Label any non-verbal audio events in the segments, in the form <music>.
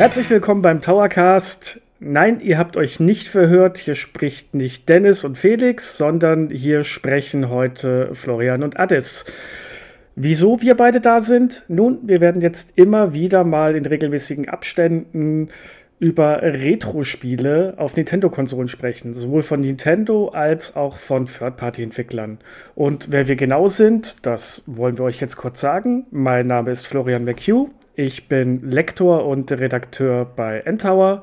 Herzlich willkommen beim Towercast. Nein, ihr habt euch nicht verhört. Hier spricht nicht Dennis und Felix, sondern hier sprechen heute Florian und Addis. Wieso wir beide da sind? Nun, wir werden jetzt immer wieder mal in regelmäßigen Abständen über Retro-Spiele auf Nintendo-Konsolen sprechen, sowohl von Nintendo als auch von Third-Party-Entwicklern. Und wer wir genau sind, das wollen wir euch jetzt kurz sagen. Mein Name ist Florian McHugh. Ich bin Lektor und Redakteur bei N-Tower.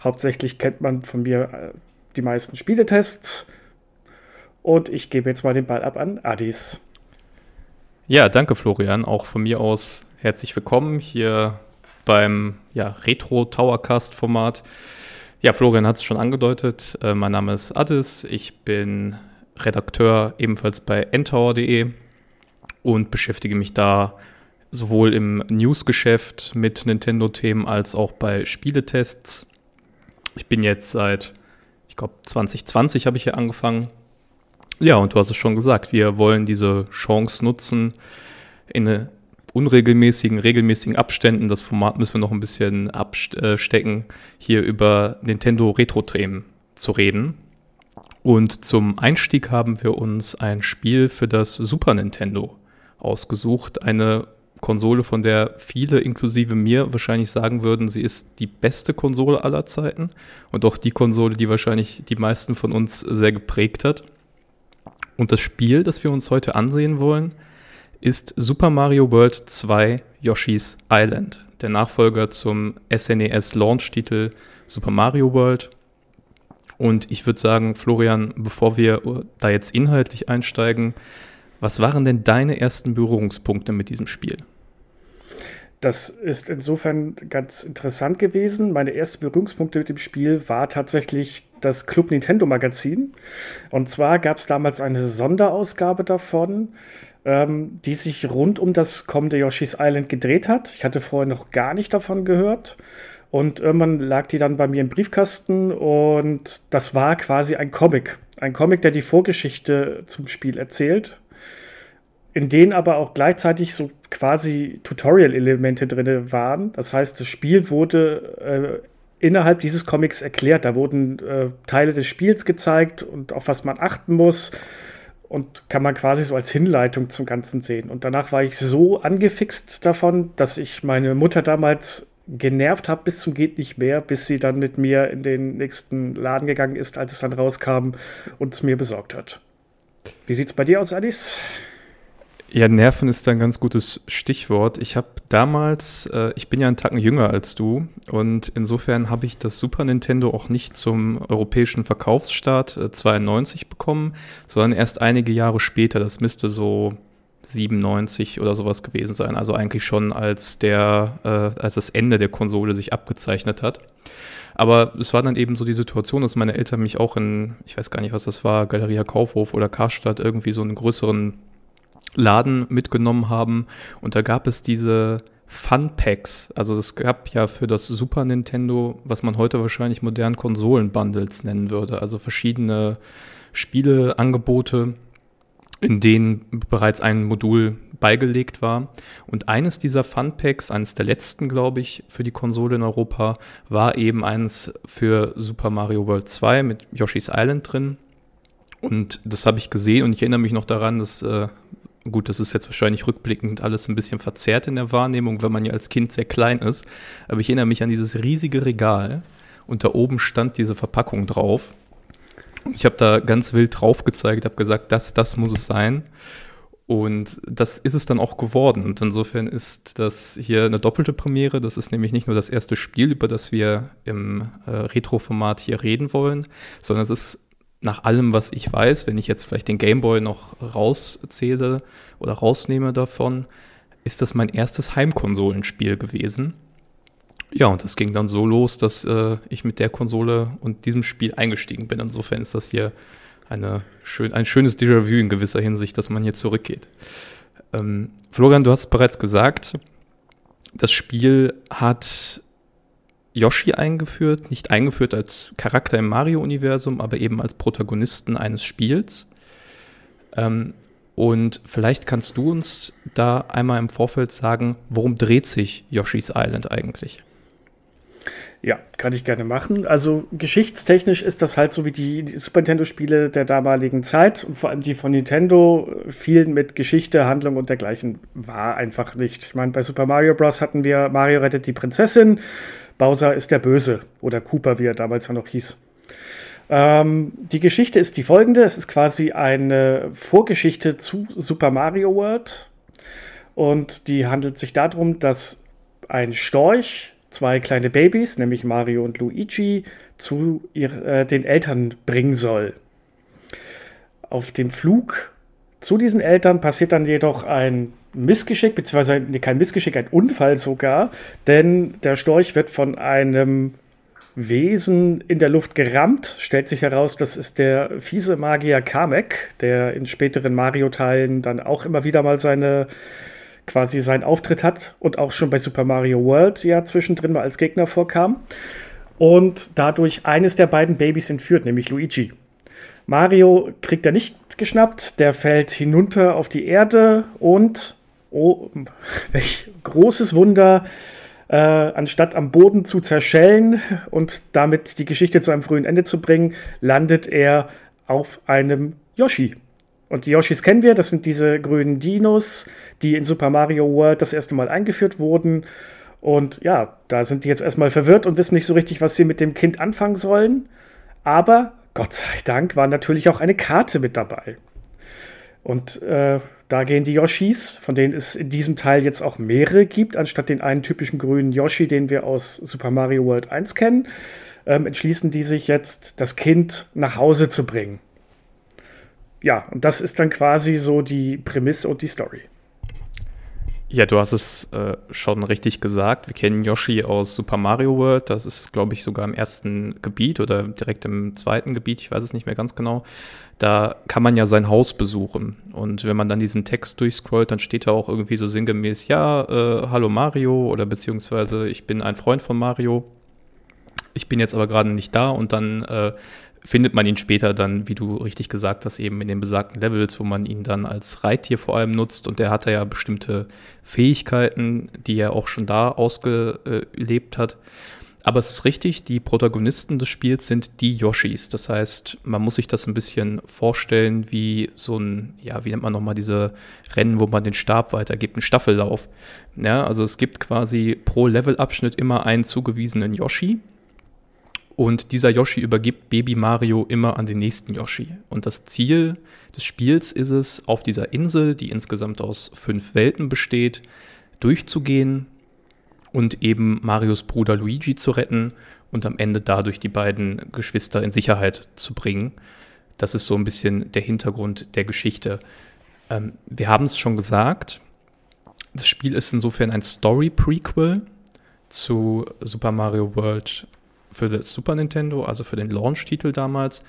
Hauptsächlich kennt man von mir äh, die meisten Spieletests. Und ich gebe jetzt mal den Ball ab an Adis. Ja, danke Florian. Auch von mir aus herzlich willkommen hier beim ja, Retro Towercast Format. Ja, Florian hat es schon angedeutet. Äh, mein Name ist Addis. Ich bin Redakteur ebenfalls bei ntower.de und beschäftige mich da sowohl im Newsgeschäft mit Nintendo-Themen als auch bei Spieletests. Ich bin jetzt seit, ich glaube, 2020 habe ich hier angefangen. Ja, und du hast es schon gesagt, wir wollen diese Chance nutzen, in unregelmäßigen, regelmäßigen Abständen. Das Format müssen wir noch ein bisschen abstecken, hier über Nintendo Retro-Themen zu reden. Und zum Einstieg haben wir uns ein Spiel für das Super Nintendo ausgesucht. Eine Konsole, von der viele, inklusive mir, wahrscheinlich sagen würden, sie ist die beste Konsole aller Zeiten und auch die Konsole, die wahrscheinlich die meisten von uns sehr geprägt hat. Und das Spiel, das wir uns heute ansehen wollen, ist Super Mario World 2 Yoshi's Island, der Nachfolger zum SNES e Launch-Titel Super Mario World. Und ich würde sagen, Florian, bevor wir da jetzt inhaltlich einsteigen, was waren denn deine ersten Berührungspunkte mit diesem Spiel? Das ist insofern ganz interessant gewesen. Meine ersten Berührungspunkte mit dem Spiel war tatsächlich das Club Nintendo Magazin. Und zwar gab es damals eine Sonderausgabe davon ähm, die sich rund um das kommende Yoshi's Island gedreht hat. Ich hatte vorher noch gar nicht davon gehört. Und irgendwann lag die dann bei mir im Briefkasten und das war quasi ein Comic. Ein Comic, der die Vorgeschichte zum Spiel erzählt, in denen aber auch gleichzeitig so quasi Tutorial-Elemente drin waren. Das heißt, das Spiel wurde äh, innerhalb dieses Comics erklärt. Da wurden äh, Teile des Spiels gezeigt und auf was man achten muss und kann man quasi so als Hinleitung zum Ganzen sehen. Und danach war ich so angefixt davon, dass ich meine Mutter damals genervt habe bis zum geht nicht mehr, bis sie dann mit mir in den nächsten Laden gegangen ist, als es dann rauskam und es mir besorgt hat. Wie sieht's bei dir aus, Alice? Ja, Nerven ist ein ganz gutes Stichwort. Ich habe damals, äh, ich bin ja einen Tacken jünger als du und insofern habe ich das Super Nintendo auch nicht zum europäischen Verkaufsstart äh, 92 bekommen, sondern erst einige Jahre später. Das müsste so 97 oder sowas gewesen sein. Also eigentlich schon als der, äh, als das Ende der Konsole sich abgezeichnet hat. Aber es war dann eben so die Situation, dass meine Eltern mich auch in, ich weiß gar nicht, was das war, Galeria Kaufhof oder Karstadt irgendwie so einen größeren Laden mitgenommen haben. Und da gab es diese Fun Packs. Also es gab ja für das Super Nintendo, was man heute wahrscheinlich modernen Konsolen-Bundles nennen würde. Also verschiedene Spieleangebote, in denen bereits ein Modul beigelegt war. Und eines dieser Fun Packs, eines der letzten, glaube ich, für die Konsole in Europa, war eben eins für Super Mario World 2 mit Yoshi's Island drin. Und das habe ich gesehen und ich erinnere mich noch daran, dass äh, gut, das ist jetzt wahrscheinlich rückblickend alles ein bisschen verzerrt in der Wahrnehmung, wenn man ja als Kind sehr klein ist. Aber ich erinnere mich an dieses riesige Regal und da oben stand diese Verpackung drauf. Ich habe da ganz wild drauf gezeigt, habe gesagt, das, das muss es sein. Und das ist es dann auch geworden. Und insofern ist das hier eine doppelte Premiere. Das ist nämlich nicht nur das erste Spiel, über das wir im äh, Retro-Format hier reden wollen, sondern es ist nach allem, was ich weiß, wenn ich jetzt vielleicht den Gameboy noch rauszähle oder rausnehme davon, ist das mein erstes Heimkonsolenspiel gewesen. Ja, und das ging dann so los, dass äh, ich mit der Konsole und diesem Spiel eingestiegen bin. Insofern ist das hier eine schön, ein schönes Déjà-vu in gewisser Hinsicht, dass man hier zurückgeht. Ähm, Florian, du hast bereits gesagt, das Spiel hat Yoshi eingeführt, nicht eingeführt als Charakter im Mario-Universum, aber eben als Protagonisten eines Spiels. Ähm, und vielleicht kannst du uns da einmal im Vorfeld sagen, worum dreht sich Yoshi's Island eigentlich? Ja, kann ich gerne machen. Also geschichtstechnisch ist das halt so wie die, Super Nintendo-Spiele der damaligen Zeit und vor allem die von Nintendo viel mit Geschichte, Handlung und dergleichen war einfach nicht. Ich meine, bei Super Mario Bros. hatten wir Mario rettet die Prinzessin, Bowser ist der Böse oder Cooper, wie er damals ja noch hieß. Ähm, die Geschichte ist die folgende: Es ist quasi eine Vorgeschichte zu Super Mario World und die handelt sich darum, dass ein Storch zwei kleine Babys, nämlich Mario und Luigi, zu ihr, äh, den Eltern bringen soll. Auf dem Flug zu diesen Eltern passiert dann jedoch ein Missgeschick, beziehungsweise kein Missgeschick, ein Unfall sogar, denn der Storch wird von einem Wesen in der Luft gerammt. Stellt sich heraus, das ist der fiese Magier Kamek, der in späteren Mario-Teilen dann auch immer wieder mal seine quasi seinen Auftritt hat und auch schon bei Super Mario World ja zwischendrin mal als Gegner vorkam und dadurch eines der beiden Babys entführt, nämlich Luigi. Mario kriegt er nicht geschnappt, der fällt hinunter auf die Erde und, oh, <laughs> welch großes Wunder, äh, anstatt am Boden zu zerschellen und damit die Geschichte zu einem frühen Ende zu bringen, landet er auf einem Yoshi. Und die Yoshis kennen wir, das sind diese grünen Dinos, die in Super Mario World das erste Mal eingeführt wurden. Und ja, da sind die jetzt erstmal verwirrt und wissen nicht so richtig, was sie mit dem Kind anfangen sollen. Aber Gott sei Dank war natürlich auch eine Karte mit dabei. Und äh, da gehen die Yoshis, von denen es in diesem Teil jetzt auch mehrere gibt, anstatt den einen typischen grünen Yoshi, den wir aus Super Mario World 1 kennen, ähm, entschließen die sich jetzt, das Kind nach Hause zu bringen ja, und das ist dann quasi so die Prämisse und die Story. Ja, du hast es äh, schon richtig gesagt. Wir kennen Yoshi aus Super Mario World. Das ist, glaube ich, sogar im ersten Gebiet oder direkt im zweiten Gebiet. Ich weiß es nicht mehr ganz genau. Da kann man ja sein Haus besuchen. Und wenn man dann diesen Text durchscrollt, dann steht da auch irgendwie so sinngemäß, ja, äh, hallo Mario oder beziehungsweise ich bin ein Freund von Mario. Ich bin jetzt aber gerade nicht da und dann äh, findet man ihn später dann, wie du richtig gesagt hast, eben in den besagten Levels, wo man ihn dann als Reittier vor allem nutzt. Und der hat ja bestimmte Fähigkeiten, die er auch schon da ausgelebt hat. Aber es ist richtig, die Protagonisten des Spiels sind die Yoshis. Das heißt, man muss sich das ein bisschen vorstellen wie so ein, ja, wie nennt man nochmal diese Rennen, wo man den Stab weitergibt, ein Staffellauf. Ja, also es gibt quasi pro Levelabschnitt immer einen zugewiesenen Yoshi und dieser Yoshi übergibt Baby Mario immer an den nächsten Yoshi. Und das Ziel des Spiels ist es, auf dieser Insel, die insgesamt aus fünf Welten besteht, durchzugehen und eben Marios Bruder Luigi zu retten und am Ende dadurch die beiden Geschwister in Sicherheit zu bringen. Das ist so ein bisschen der Hintergrund der Geschichte. Ähm, wir haben es schon gesagt, das Spiel ist insofern ein Story-Prequel zu Super Mario World für das Super Nintendo, also für den Launch-Titel damals.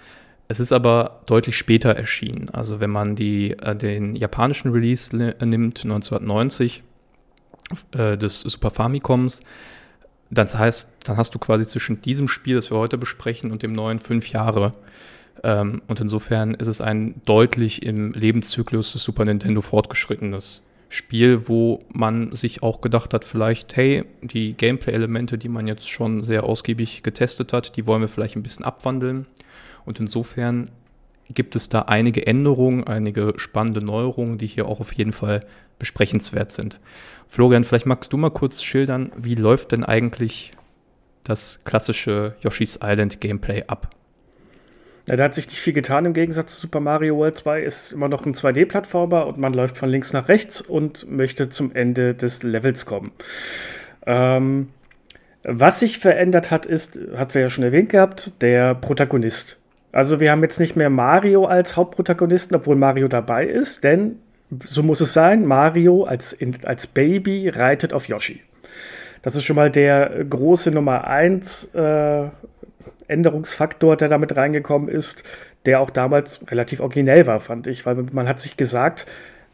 Es ist aber deutlich später erschienen. Also wenn man die, äh, den japanischen Release nimmt, 1990, äh, des Super Famicoms, das heißt, dann hast du quasi zwischen diesem Spiel, das wir heute besprechen, und dem neuen fünf Jahre. Ähm, und insofern ist es ein deutlich im Lebenszyklus des Super Nintendo fortgeschrittenes Spiel, wo man sich auch gedacht hat, vielleicht, hey, die Gameplay-Elemente, die man jetzt schon sehr ausgiebig getestet hat, die wollen wir vielleicht ein bisschen abwandeln. Und insofern gibt es da einige Änderungen, einige spannende Neuerungen, die hier auch auf jeden Fall besprechenswert sind. Florian, vielleicht magst du mal kurz schildern, wie läuft denn eigentlich das klassische Yoshi's Island Gameplay ab? Ja, da hat sich nicht viel getan im Gegensatz zu Super Mario World 2. Ist immer noch ein 2D-Plattformer und man läuft von links nach rechts und möchte zum Ende des Levels kommen. Ähm, was sich verändert hat, ist, hat sie ja schon erwähnt gehabt, der Protagonist. Also wir haben jetzt nicht mehr Mario als Hauptprotagonisten, obwohl Mario dabei ist, denn so muss es sein, Mario als, als Baby reitet auf Yoshi. Das ist schon mal der große Nummer 1 äh, Änderungsfaktor, der damit reingekommen ist, der auch damals relativ originell war, fand ich, weil man hat sich gesagt,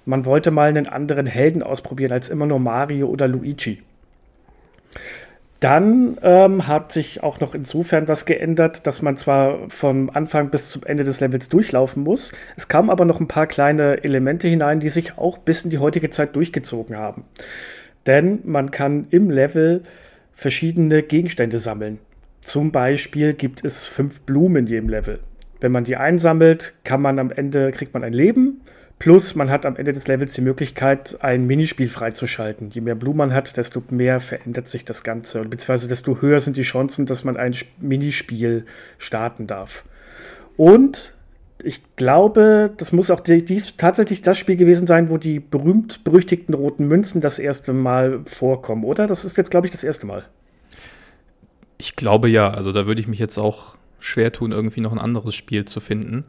man wollte mal einen anderen Helden ausprobieren als immer nur Mario oder Luigi. Dann ähm, hat sich auch noch insofern was geändert, dass man zwar vom Anfang bis zum Ende des Levels durchlaufen muss, es kamen aber noch ein paar kleine Elemente hinein, die sich auch bis in die heutige Zeit durchgezogen haben. Denn man kann im Level verschiedene Gegenstände sammeln. Zum Beispiel gibt es fünf Blumen in jedem Level. Wenn man die einsammelt, kann man am Ende, kriegt man ein Leben. Plus man hat am Ende des Levels die Möglichkeit, ein Minispiel freizuschalten. Je mehr Blumen man hat, desto mehr verändert sich das Ganze. Beziehungsweise desto höher sind die Chancen, dass man ein Minispiel starten darf. Und ich glaube, das muss auch dies tatsächlich das Spiel gewesen sein, wo die berühmt-berüchtigten roten Münzen das erste Mal vorkommen, oder? Das ist jetzt, glaube ich, das erste Mal. Ich glaube ja. Also da würde ich mich jetzt auch schwer tun, irgendwie noch ein anderes Spiel zu finden.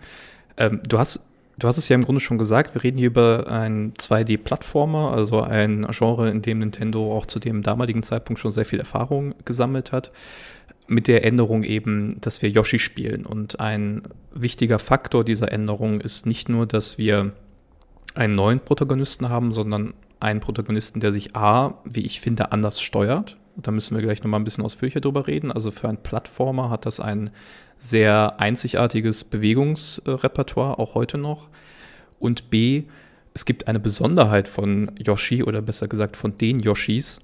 Ähm, du hast Du hast es ja im Grunde schon gesagt, wir reden hier über einen 2D-Plattformer, also ein Genre, in dem Nintendo auch zu dem damaligen Zeitpunkt schon sehr viel Erfahrung gesammelt hat. Mit der Änderung eben, dass wir Yoshi spielen. Und ein wichtiger Faktor dieser Änderung ist nicht nur, dass wir einen neuen Protagonisten haben, sondern einen Protagonisten, der sich A, wie ich finde, anders steuert. Da müssen wir gleich nochmal ein bisschen ausführlicher drüber reden. Also für einen Plattformer hat das ein sehr einzigartiges Bewegungsrepertoire, auch heute noch. Und B, es gibt eine Besonderheit von Yoshi oder besser gesagt von den Yoshis.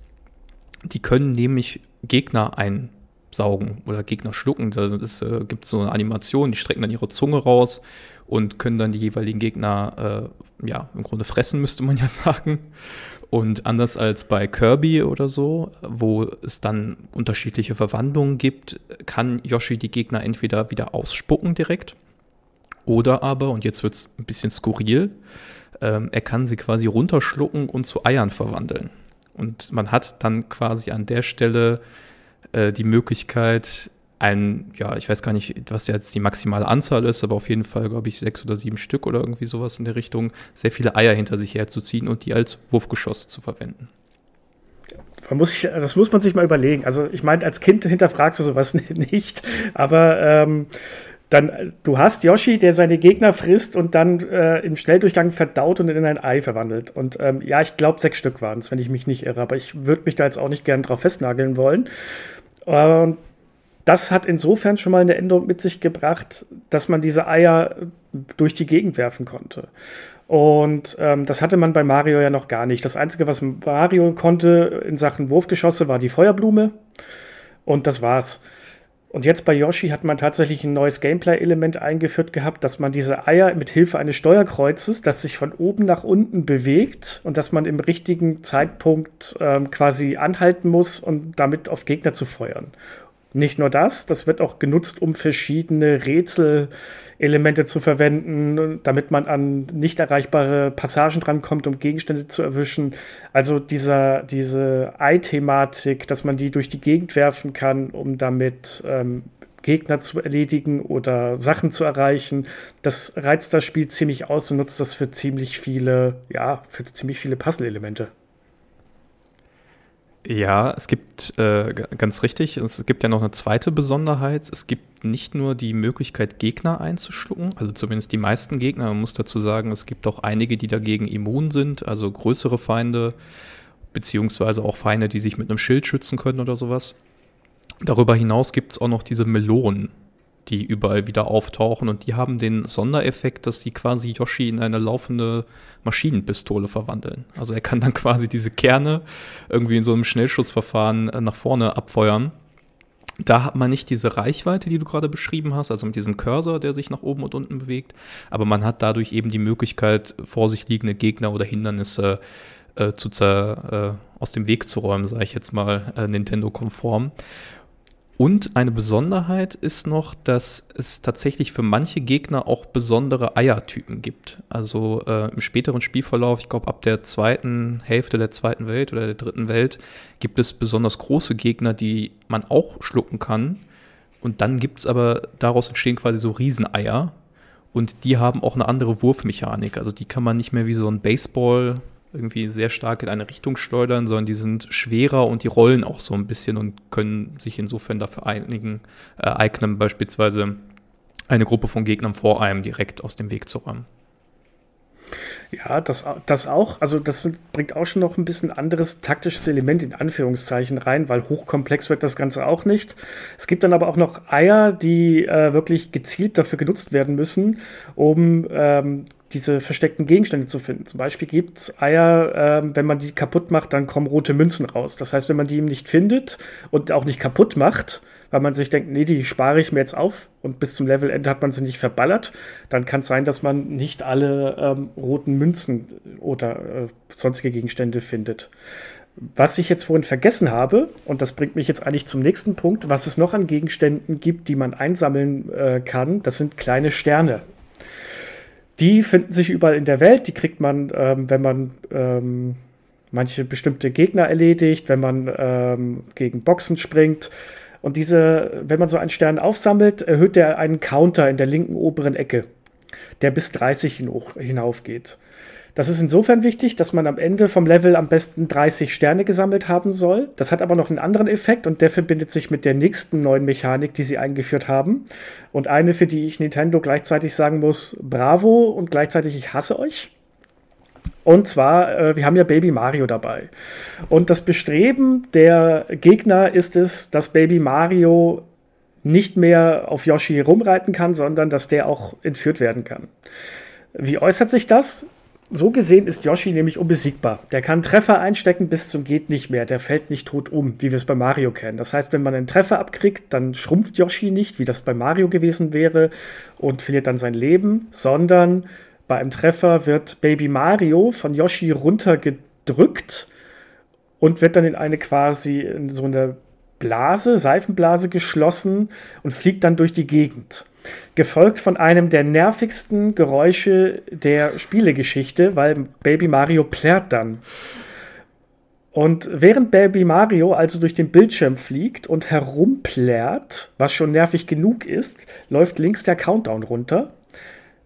Die können nämlich Gegner einsaugen oder Gegner schlucken. Es äh, gibt so eine Animation, die strecken dann ihre Zunge raus und können dann die jeweiligen Gegner, äh, ja, im Grunde fressen, <laughs> müsste man ja sagen. Und anders als bei Kirby oder so, wo es dann unterschiedliche Verwandlungen gibt, kann Yoshi die Gegner entweder wieder ausspucken direkt oder aber, und jetzt wird es ein bisschen skurril, ähm, er kann sie quasi runterschlucken und zu Eiern verwandeln. Und man hat dann quasi an der Stelle äh, die Möglichkeit, ein, ja, ich weiß gar nicht, was jetzt die maximale Anzahl ist, aber auf jeden Fall, glaube ich, sechs oder sieben Stück oder irgendwie sowas in der Richtung, sehr viele Eier hinter sich herzuziehen und die als Wurfgeschosse zu verwenden. Muss das muss man sich mal überlegen. Also, ich meine, als Kind hinterfragst du sowas <laughs> nicht, aber ähm, dann, du hast Yoshi, der seine Gegner frisst und dann äh, im Schnelldurchgang verdaut und in ein Ei verwandelt. Und ähm, ja, ich glaube, sechs Stück waren es, wenn ich mich nicht irre, aber ich würde mich da jetzt auch nicht gern drauf festnageln wollen. Und das hat insofern schon mal eine Änderung mit sich gebracht, dass man diese Eier durch die Gegend werfen konnte. Und ähm, das hatte man bei Mario ja noch gar nicht. Das Einzige, was Mario konnte in Sachen Wurfgeschosse, war die Feuerblume. Und das war's. Und jetzt bei Yoshi hat man tatsächlich ein neues Gameplay-Element eingeführt gehabt, dass man diese Eier mit Hilfe eines Steuerkreuzes, das sich von oben nach unten bewegt und dass man im richtigen Zeitpunkt ähm, quasi anhalten muss, um damit auf Gegner zu feuern. Nicht nur das, das wird auch genutzt, um verschiedene Rätselelemente zu verwenden, damit man an nicht erreichbare Passagen drankommt, um Gegenstände zu erwischen. Also dieser, diese Ei-Thematik, dass man die durch die Gegend werfen kann, um damit ähm, Gegner zu erledigen oder Sachen zu erreichen. Das reizt das Spiel ziemlich aus und nutzt das für ziemlich viele, ja, für ziemlich viele Puzzle-Elemente. Ja, es gibt äh, ganz richtig, es gibt ja noch eine zweite Besonderheit. Es gibt nicht nur die Möglichkeit, Gegner einzuschlucken, also zumindest die meisten Gegner. Man muss dazu sagen, es gibt auch einige, die dagegen immun sind, also größere Feinde, beziehungsweise auch Feinde, die sich mit einem Schild schützen können oder sowas. Darüber hinaus gibt es auch noch diese Melonen, die überall wieder auftauchen und die haben den Sondereffekt, dass sie quasi Yoshi in eine laufende Maschinenpistole verwandeln. Also er kann dann <laughs> quasi diese Kerne irgendwie in so einem Schnellschussverfahren äh, nach vorne abfeuern. Da hat man nicht diese Reichweite, die du gerade beschrieben hast, also mit diesem Cursor, der sich nach oben und unten bewegt, aber man hat dadurch eben die Möglichkeit, vor sich liegende Gegner oder Hindernisse äh, zu, äh, aus dem Weg zu räumen, sage ich jetzt mal äh, Nintendo-konform. Und eine Besonderheit ist noch, dass es tatsächlich für manche Gegner auch besondere Eiertypen gibt. Also äh, im späteren Spielverlauf, ich glaube ab der zweiten Hälfte der zweiten Welt oder der dritten Welt, gibt es besonders große Gegner, die man auch schlucken kann. Und dann gibt es aber, daraus entstehen quasi so Rieseneier. Und die haben auch eine andere Wurfmechanik. Also die kann man nicht mehr wie so ein Baseball irgendwie sehr stark in eine Richtung schleudern, sondern die sind schwerer und die rollen auch so ein bisschen und können sich insofern dafür einigen, äh, eignen, beispielsweise eine Gruppe von Gegnern vor einem direkt aus dem Weg zu räumen. Ja, das, das auch. Also das bringt auch schon noch ein bisschen anderes taktisches Element in Anführungszeichen rein, weil hochkomplex wird das Ganze auch nicht. Es gibt dann aber auch noch Eier, die äh, wirklich gezielt dafür genutzt werden müssen, um ähm, diese versteckten Gegenstände zu finden. Zum Beispiel gibt es Eier, äh, wenn man die kaputt macht, dann kommen rote Münzen raus. Das heißt, wenn man die nicht findet und auch nicht kaputt macht, weil man sich denkt, nee, die spare ich mir jetzt auf und bis zum Levelende hat man sie nicht verballert, dann kann es sein, dass man nicht alle ähm, roten Münzen oder äh, sonstige Gegenstände findet. Was ich jetzt vorhin vergessen habe, und das bringt mich jetzt eigentlich zum nächsten Punkt, was es noch an Gegenständen gibt, die man einsammeln äh, kann, das sind kleine Sterne. Die finden sich überall in der Welt, die kriegt man, ähm, wenn man ähm, manche bestimmte Gegner erledigt, wenn man ähm, gegen Boxen springt. Und diese, wenn man so einen Stern aufsammelt, erhöht er einen Counter in der linken oberen Ecke, der bis 30 hinauf geht. Das ist insofern wichtig, dass man am Ende vom Level am besten 30 Sterne gesammelt haben soll. Das hat aber noch einen anderen Effekt und der verbindet sich mit der nächsten neuen Mechanik, die sie eingeführt haben. Und eine, für die ich Nintendo gleichzeitig sagen muss, bravo und gleichzeitig ich hasse euch. Und zwar, äh, wir haben ja Baby Mario dabei. Und das Bestreben der Gegner ist es, dass Baby Mario nicht mehr auf Yoshi rumreiten kann, sondern dass der auch entführt werden kann. Wie äußert sich das? So gesehen ist Yoshi nämlich unbesiegbar. Der kann Treffer einstecken bis zum geht nicht mehr. Der fällt nicht tot um, wie wir es bei Mario kennen. Das heißt, wenn man einen Treffer abkriegt, dann schrumpft Yoshi nicht, wie das bei Mario gewesen wäre, und verliert dann sein Leben, sondern bei einem Treffer wird Baby Mario von Yoshi runtergedrückt und wird dann in eine quasi in so eine Blase, Seifenblase geschlossen und fliegt dann durch die Gegend gefolgt von einem der nervigsten Geräusche der Spielegeschichte, weil Baby Mario plärrt dann. Und während Baby Mario also durch den Bildschirm fliegt und herumplärt, was schon nervig genug ist, läuft links der Countdown runter.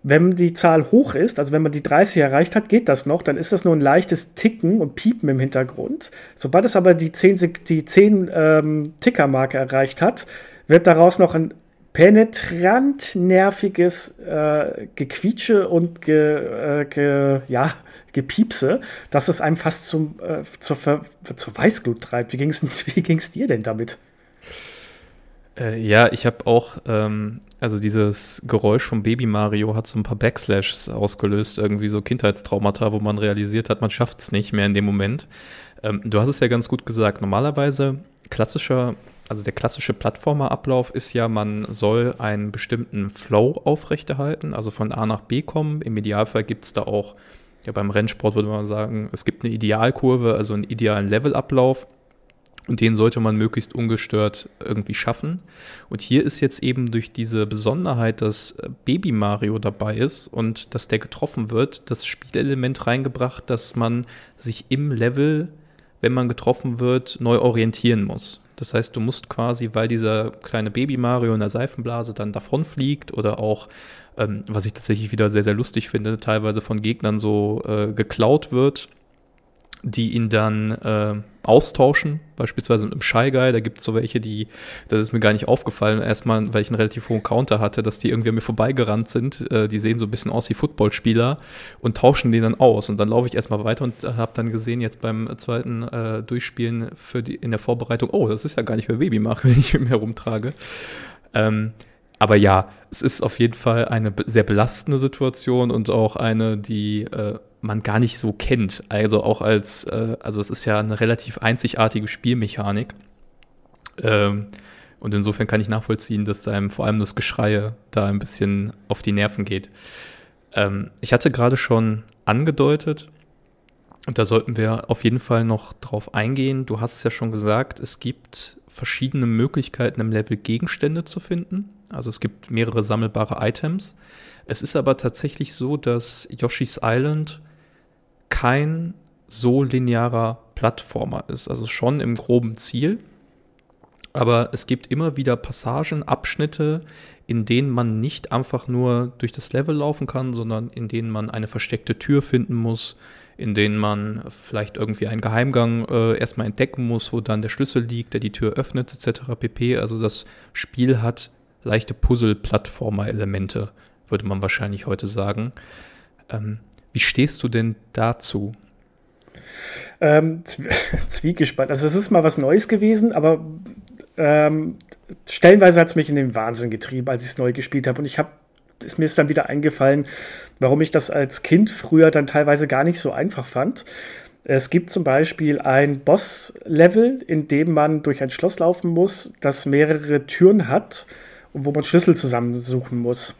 Wenn die Zahl hoch ist, also wenn man die 30 erreicht hat, geht das noch, dann ist das nur ein leichtes Ticken und Piepen im Hintergrund. Sobald es aber die 10, die 10 ähm, Tickermarke erreicht hat, wird daraus noch ein penetrant nerviges äh, Gequietsche und ge, äh, ge, ja, Gepiepse, dass es einem fast zum, äh, zur, zur Weißglut treibt. Wie ging es <laughs> wie ging's dir denn damit? Äh, ja, ich habe auch, ähm, also dieses Geräusch vom Baby Mario hat so ein paar Backslashes ausgelöst, irgendwie so Kindheitstraumata, wo man realisiert hat, man schafft es nicht mehr in dem Moment. Ähm, du hast es ja ganz gut gesagt. Normalerweise klassischer also der klassische Plattformerablauf ist ja, man soll einen bestimmten Flow aufrechterhalten, also von A nach B kommen. Im Idealfall gibt es da auch, ja beim Rennsport würde man sagen, es gibt eine Idealkurve, also einen idealen Levelablauf. Und den sollte man möglichst ungestört irgendwie schaffen. Und hier ist jetzt eben durch diese Besonderheit, dass Baby Mario dabei ist und dass der getroffen wird, das Spielelement reingebracht, dass man sich im Level, wenn man getroffen wird, neu orientieren muss. Das heißt, du musst quasi, weil dieser kleine Baby Mario in der Seifenblase dann davonfliegt oder auch, ähm, was ich tatsächlich wieder sehr, sehr lustig finde, teilweise von Gegnern so äh, geklaut wird, die ihn dann äh, austauschen, beispielsweise mit einem Shy Guy. Da gibt es so welche, die, das ist mir gar nicht aufgefallen, erstmal, weil ich einen relativ hohen Counter hatte, dass die irgendwie an mir vorbeigerannt sind. Äh, die sehen so ein bisschen aus wie Footballspieler und tauschen den dann aus. Und dann laufe ich erstmal weiter und habe dann gesehen, jetzt beim zweiten äh, Durchspielen für die, in der Vorbereitung, oh, das ist ja gar nicht mehr Baby mache, <laughs> wenn ich mir herumtrage. Ähm, aber ja, es ist auf jeden Fall eine sehr belastende Situation und auch eine, die äh, man gar nicht so kennt. Also auch als, äh, also es ist ja eine relativ einzigartige Spielmechanik. Ähm, und insofern kann ich nachvollziehen, dass einem vor allem das Geschreie da ein bisschen auf die Nerven geht. Ähm, ich hatte gerade schon angedeutet, und da sollten wir auf jeden Fall noch drauf eingehen. Du hast es ja schon gesagt, es gibt verschiedene Möglichkeiten im Level Gegenstände zu finden. Also es gibt mehrere sammelbare Items. Es ist aber tatsächlich so, dass Yoshi's Island kein so linearer Plattformer ist. Also schon im groben Ziel. Aber es gibt immer wieder Passagen, Abschnitte, in denen man nicht einfach nur durch das Level laufen kann, sondern in denen man eine versteckte Tür finden muss, in denen man vielleicht irgendwie einen Geheimgang äh, erstmal entdecken muss, wo dann der Schlüssel liegt, der die Tür öffnet, etc. pp. Also das Spiel hat leichte Puzzle-Plattformer-Elemente, würde man wahrscheinlich heute sagen. Ähm, wie stehst du denn dazu? Ähm, <laughs> zwiegespalten. Also es ist mal was Neues gewesen, aber ähm, stellenweise hat es mich in den Wahnsinn getrieben, als ich es neu gespielt habe. Und ich habe ist mir ist dann wieder eingefallen, warum ich das als Kind früher dann teilweise gar nicht so einfach fand. Es gibt zum Beispiel ein Boss-Level, in dem man durch ein Schloss laufen muss, das mehrere Türen hat und wo man Schlüssel zusammensuchen muss.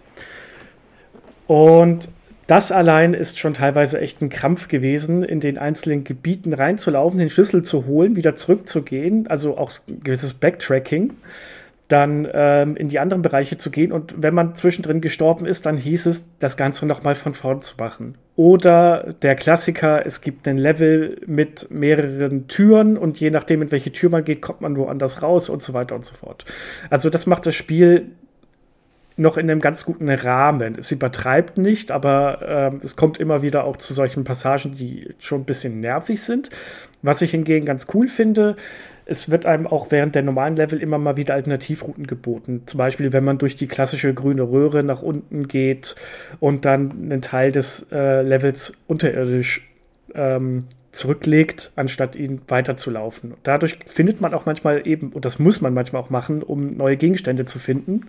Und das allein ist schon teilweise echt ein Krampf gewesen, in den einzelnen Gebieten reinzulaufen, den Schlüssel zu holen, wieder zurückzugehen, also auch ein gewisses Backtracking, dann ähm, in die anderen Bereiche zu gehen und wenn man zwischendrin gestorben ist, dann hieß es, das Ganze nochmal von vorn zu machen. Oder der Klassiker, es gibt ein Level mit mehreren Türen und je nachdem, in welche Tür man geht, kommt man woanders raus und so weiter und so fort. Also das macht das Spiel noch in einem ganz guten Rahmen. Es übertreibt nicht, aber äh, es kommt immer wieder auch zu solchen Passagen, die schon ein bisschen nervig sind. Was ich hingegen ganz cool finde, es wird einem auch während der normalen Level immer mal wieder Alternativrouten geboten. Zum Beispiel, wenn man durch die klassische grüne Röhre nach unten geht und dann einen Teil des äh, Levels unterirdisch ähm, zurücklegt, anstatt ihn weiterzulaufen. Dadurch findet man auch manchmal eben, und das muss man manchmal auch machen, um neue Gegenstände zu finden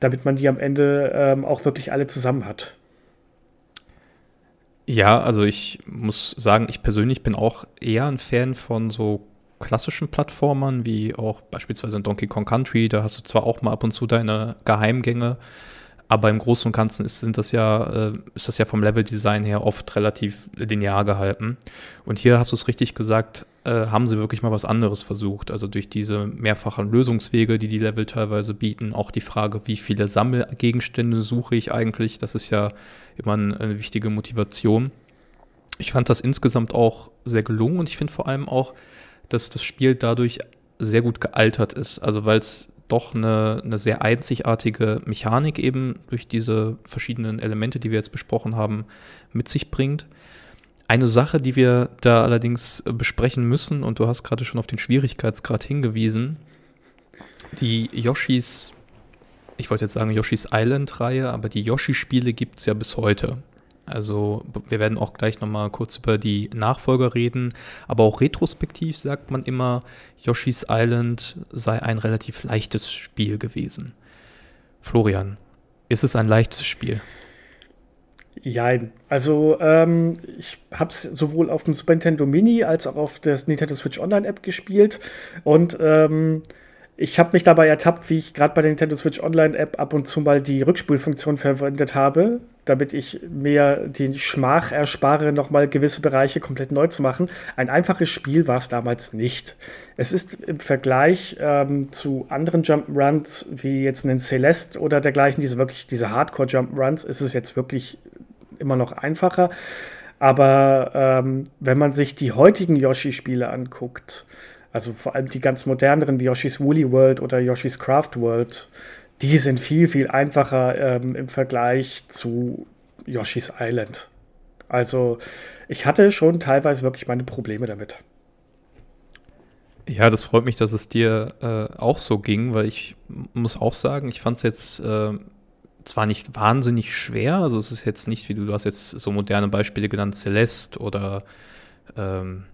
damit man die am Ende ähm, auch wirklich alle zusammen hat. Ja, also ich muss sagen, ich persönlich bin auch eher ein Fan von so klassischen Plattformern, wie auch beispielsweise in Donkey Kong Country. Da hast du zwar auch mal ab und zu deine Geheimgänge, aber im Großen und Ganzen ist, sind das ja, äh, ist das ja vom Leveldesign her oft relativ linear gehalten. Und hier hast du es richtig gesagt, äh, haben sie wirklich mal was anderes versucht. Also durch diese mehrfachen Lösungswege, die die Level teilweise bieten, auch die Frage, wie viele Sammelgegenstände suche ich eigentlich, das ist ja immer eine wichtige Motivation. Ich fand das insgesamt auch sehr gelungen und ich finde vor allem auch, dass das Spiel dadurch sehr gut gealtert ist. Also weil es doch eine, eine sehr einzigartige Mechanik eben durch diese verschiedenen Elemente, die wir jetzt besprochen haben, mit sich bringt. Eine Sache, die wir da allerdings besprechen müssen, und du hast gerade schon auf den Schwierigkeitsgrad hingewiesen, die Yoshis, ich wollte jetzt sagen Yoshis Island-Reihe, aber die Yoshi-Spiele gibt es ja bis heute. Also wir werden auch gleich nochmal kurz über die Nachfolger reden. Aber auch retrospektiv sagt man immer, Yoshi's Island sei ein relativ leichtes Spiel gewesen. Florian, ist es ein leichtes Spiel? Jein. Also ähm, ich habe es sowohl auf dem Super Nintendo Mini als auch auf der Nintendo Switch Online App gespielt und ähm, ich habe mich dabei ertappt, wie ich gerade bei der Nintendo Switch Online App ab und zu mal die Rückspulfunktion verwendet habe, damit ich mir den Schmach erspare, nochmal gewisse Bereiche komplett neu zu machen. Ein einfaches Spiel war es damals nicht. Es ist im Vergleich ähm, zu anderen Jump'n'Runs wie jetzt einen Celeste oder dergleichen, diese wirklich diese Hardcore Jump'n'Runs, ist es jetzt wirklich immer noch einfacher. Aber ähm, wenn man sich die heutigen Yoshi-Spiele anguckt, also vor allem die ganz moderneren wie Yoshi's Woolly World oder Yoshi's Craft World, die sind viel, viel einfacher ähm, im Vergleich zu Yoshi's Island. Also ich hatte schon teilweise wirklich meine Probleme damit. Ja, das freut mich, dass es dir äh, auch so ging, weil ich muss auch sagen, ich fand es jetzt äh, zwar nicht wahnsinnig schwer, also es ist jetzt nicht, wie du, du hast jetzt so moderne Beispiele genannt, Celeste oder ähm,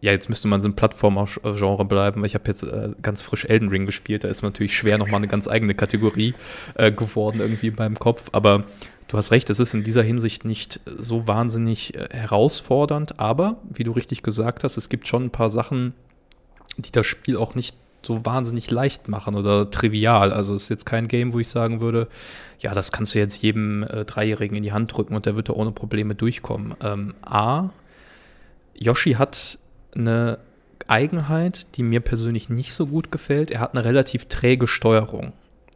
ja, jetzt müsste man so im Plattformer-Genre bleiben, weil ich habe jetzt äh, ganz frisch Elden Ring gespielt. Da ist natürlich schwer nochmal eine ganz eigene Kategorie äh, geworden irgendwie in meinem Kopf. Aber du hast recht, es ist in dieser Hinsicht nicht so wahnsinnig äh, herausfordernd. Aber, wie du richtig gesagt hast, es gibt schon ein paar Sachen, die das Spiel auch nicht so wahnsinnig leicht machen oder trivial. Also es ist jetzt kein Game, wo ich sagen würde, ja, das kannst du jetzt jedem äh, Dreijährigen in die Hand drücken und der wird da ohne Probleme durchkommen. Ähm, A, Yoshi hat eine Eigenheit, die mir persönlich nicht so gut gefällt. Er hat eine relativ träge Steuerung.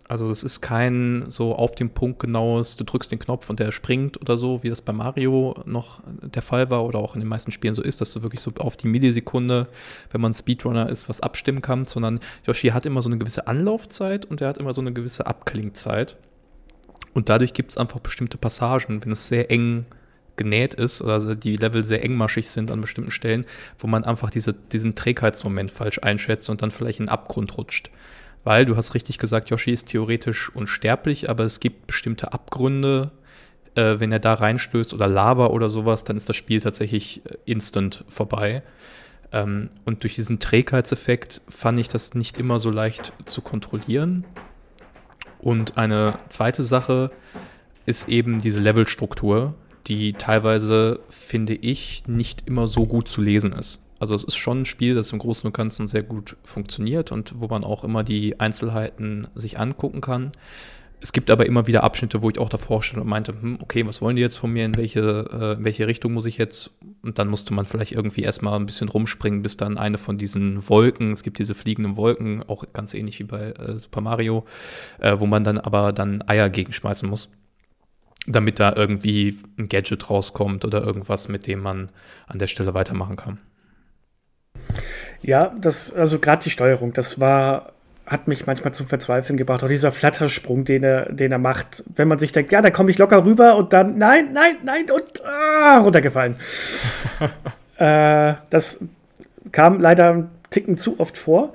Also das ist kein so auf den Punkt genaues, du drückst den Knopf und der springt oder so, wie das bei Mario noch der Fall war oder auch in den meisten Spielen so ist, dass du wirklich so auf die Millisekunde, wenn man Speedrunner ist, was abstimmen kannst, sondern Yoshi hat immer so eine gewisse Anlaufzeit und er hat immer so eine gewisse Abklingzeit. Und dadurch gibt es einfach bestimmte Passagen, wenn es sehr eng ist genäht ist oder die Level sehr engmaschig sind an bestimmten Stellen, wo man einfach diese, diesen Trägheitsmoment falsch einschätzt und dann vielleicht in den Abgrund rutscht. Weil du hast richtig gesagt, Yoshi ist theoretisch unsterblich, aber es gibt bestimmte Abgründe, äh, wenn er da reinstößt oder Lava oder sowas, dann ist das Spiel tatsächlich äh, instant vorbei. Ähm, und durch diesen Trägheitseffekt fand ich das nicht immer so leicht zu kontrollieren. Und eine zweite Sache, ist eben diese Levelstruktur, die teilweise, finde ich, nicht immer so gut zu lesen ist. Also es ist schon ein Spiel, das im Großen und Ganzen sehr gut funktioniert und wo man auch immer die Einzelheiten sich angucken kann. Es gibt aber immer wieder Abschnitte, wo ich auch davor stand und meinte, hm, okay, was wollen die jetzt von mir, in welche, äh, welche Richtung muss ich jetzt? Und dann musste man vielleicht irgendwie erstmal ein bisschen rumspringen, bis dann eine von diesen Wolken, es gibt diese fliegenden Wolken, auch ganz ähnlich wie bei äh, Super Mario, äh, wo man dann aber dann Eier gegenschmeißen muss damit da irgendwie ein Gadget rauskommt oder irgendwas, mit dem man an der Stelle weitermachen kann. Ja, das, also gerade die Steuerung, das war, hat mich manchmal zum Verzweifeln gebracht. Auch dieser Flattersprung, den er, den er macht, wenn man sich denkt, ja, da komme ich locker rüber und dann, nein, nein, nein, und ah, runtergefallen. <laughs> äh, das kam leider einen Ticken zu oft vor.